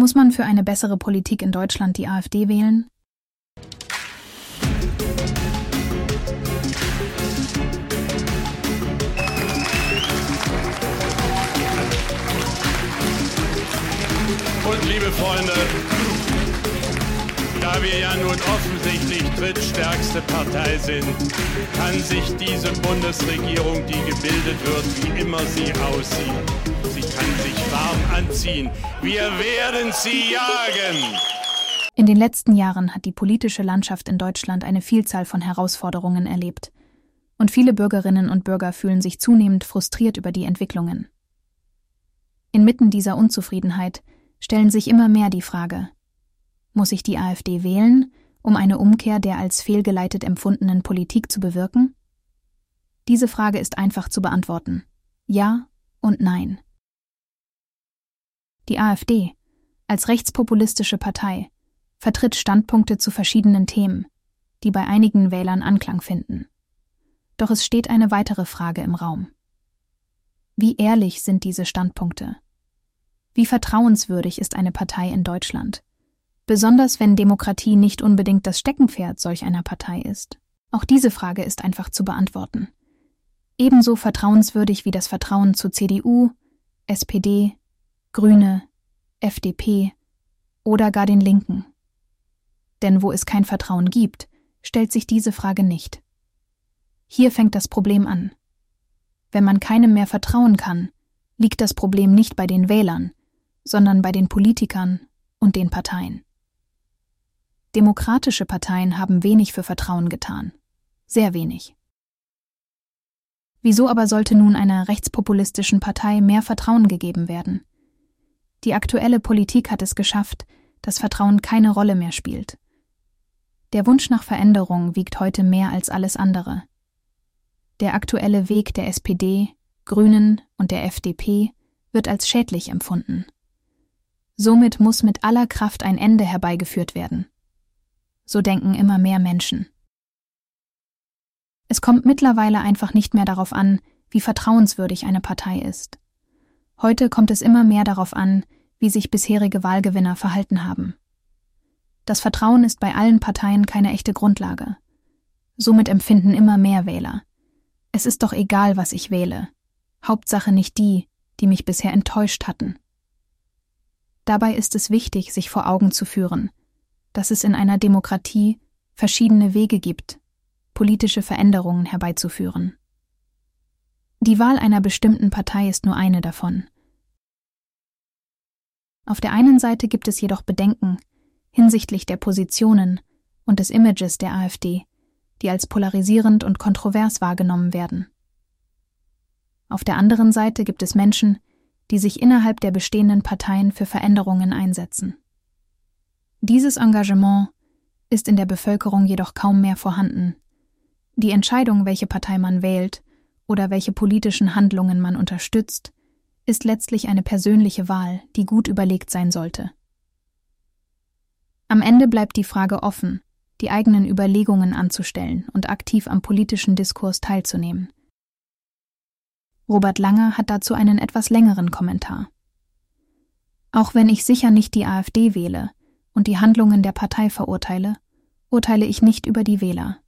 Muss man für eine bessere Politik in Deutschland die AfD wählen? Und liebe Freunde, da wir ja nun offensichtlich drittstärkste Partei sind, kann sich diese Bundesregierung, die gebildet wird, wie immer sie aussieht, sie kann sich warm anziehen. Wir werden sie jagen. In den letzten Jahren hat die politische Landschaft in Deutschland eine Vielzahl von Herausforderungen erlebt. Und viele Bürgerinnen und Bürger fühlen sich zunehmend frustriert über die Entwicklungen. Inmitten dieser Unzufriedenheit stellen sich immer mehr die Frage, muss ich die AfD wählen, um eine Umkehr der als fehlgeleitet empfundenen Politik zu bewirken? Diese Frage ist einfach zu beantworten. Ja und nein. Die AfD, als rechtspopulistische Partei, vertritt Standpunkte zu verschiedenen Themen, die bei einigen Wählern Anklang finden. Doch es steht eine weitere Frage im Raum. Wie ehrlich sind diese Standpunkte? Wie vertrauenswürdig ist eine Partei in Deutschland? Besonders wenn Demokratie nicht unbedingt das Steckenpferd solch einer Partei ist. Auch diese Frage ist einfach zu beantworten. Ebenso vertrauenswürdig wie das Vertrauen zu CDU, SPD, Grüne, FDP oder gar den Linken. Denn wo es kein Vertrauen gibt, stellt sich diese Frage nicht. Hier fängt das Problem an. Wenn man keinem mehr vertrauen kann, liegt das Problem nicht bei den Wählern, sondern bei den Politikern und den Parteien. Demokratische Parteien haben wenig für Vertrauen getan. Sehr wenig. Wieso aber sollte nun einer rechtspopulistischen Partei mehr Vertrauen gegeben werden? Die aktuelle Politik hat es geschafft, dass Vertrauen keine Rolle mehr spielt. Der Wunsch nach Veränderung wiegt heute mehr als alles andere. Der aktuelle Weg der SPD, Grünen und der FDP wird als schädlich empfunden. Somit muss mit aller Kraft ein Ende herbeigeführt werden so denken immer mehr Menschen. Es kommt mittlerweile einfach nicht mehr darauf an, wie vertrauenswürdig eine Partei ist. Heute kommt es immer mehr darauf an, wie sich bisherige Wahlgewinner verhalten haben. Das Vertrauen ist bei allen Parteien keine echte Grundlage. Somit empfinden immer mehr Wähler. Es ist doch egal, was ich wähle. Hauptsache nicht die, die mich bisher enttäuscht hatten. Dabei ist es wichtig, sich vor Augen zu führen, dass es in einer Demokratie verschiedene Wege gibt, politische Veränderungen herbeizuführen. Die Wahl einer bestimmten Partei ist nur eine davon. Auf der einen Seite gibt es jedoch Bedenken hinsichtlich der Positionen und des Images der AfD, die als polarisierend und kontrovers wahrgenommen werden. Auf der anderen Seite gibt es Menschen, die sich innerhalb der bestehenden Parteien für Veränderungen einsetzen. Dieses Engagement ist in der Bevölkerung jedoch kaum mehr vorhanden. Die Entscheidung, welche Partei man wählt oder welche politischen Handlungen man unterstützt, ist letztlich eine persönliche Wahl, die gut überlegt sein sollte. Am Ende bleibt die Frage offen, die eigenen Überlegungen anzustellen und aktiv am politischen Diskurs teilzunehmen. Robert Langer hat dazu einen etwas längeren Kommentar. Auch wenn ich sicher nicht die AfD wähle, und die Handlungen der Partei verurteile, urteile ich nicht über die Wähler.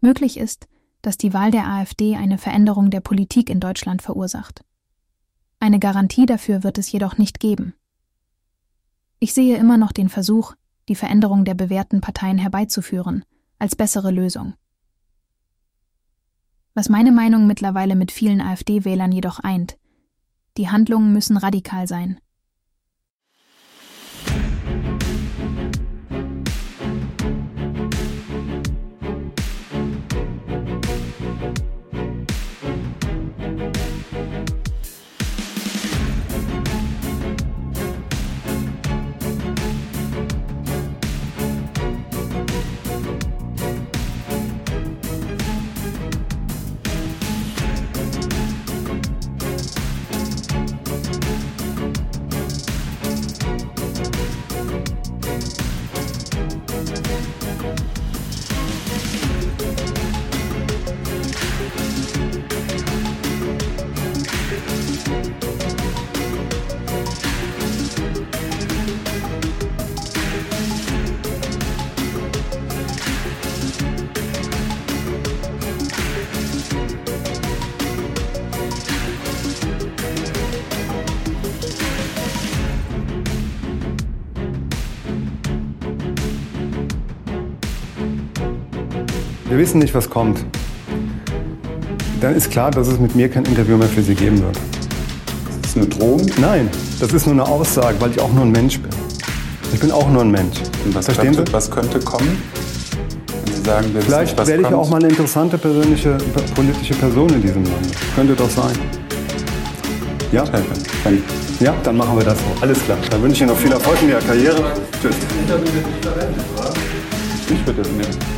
Möglich ist, dass die Wahl der AfD eine Veränderung der Politik in Deutschland verursacht. Eine Garantie dafür wird es jedoch nicht geben. Ich sehe immer noch den Versuch, die Veränderung der bewährten Parteien herbeizuführen, als bessere Lösung. Was meine Meinung mittlerweile mit vielen AfD-Wählern jedoch eint, die Handlungen müssen radikal sein. Wir wissen nicht, was kommt, dann ist klar, dass es mit mir kein Interview mehr für Sie geben wird. Das ist eine Drohung? Nein, das ist nur eine Aussage, weil ich auch nur ein Mensch bin. Ich bin auch nur ein Mensch. Und was, Verstehen könnte, Sie? was könnte kommen? Wenn Sie sagen, wir Vielleicht nicht, was werde ich kommt. auch mal eine interessante persönliche, politische Person in diesem Land. Könnte doch sein. Ja? Dann Ja, dann machen wir das so. Alles klar. Dann wünsche ich Ihnen noch viel Erfolg in Ihrer Karriere. Tschüss. ich würde das nehmen.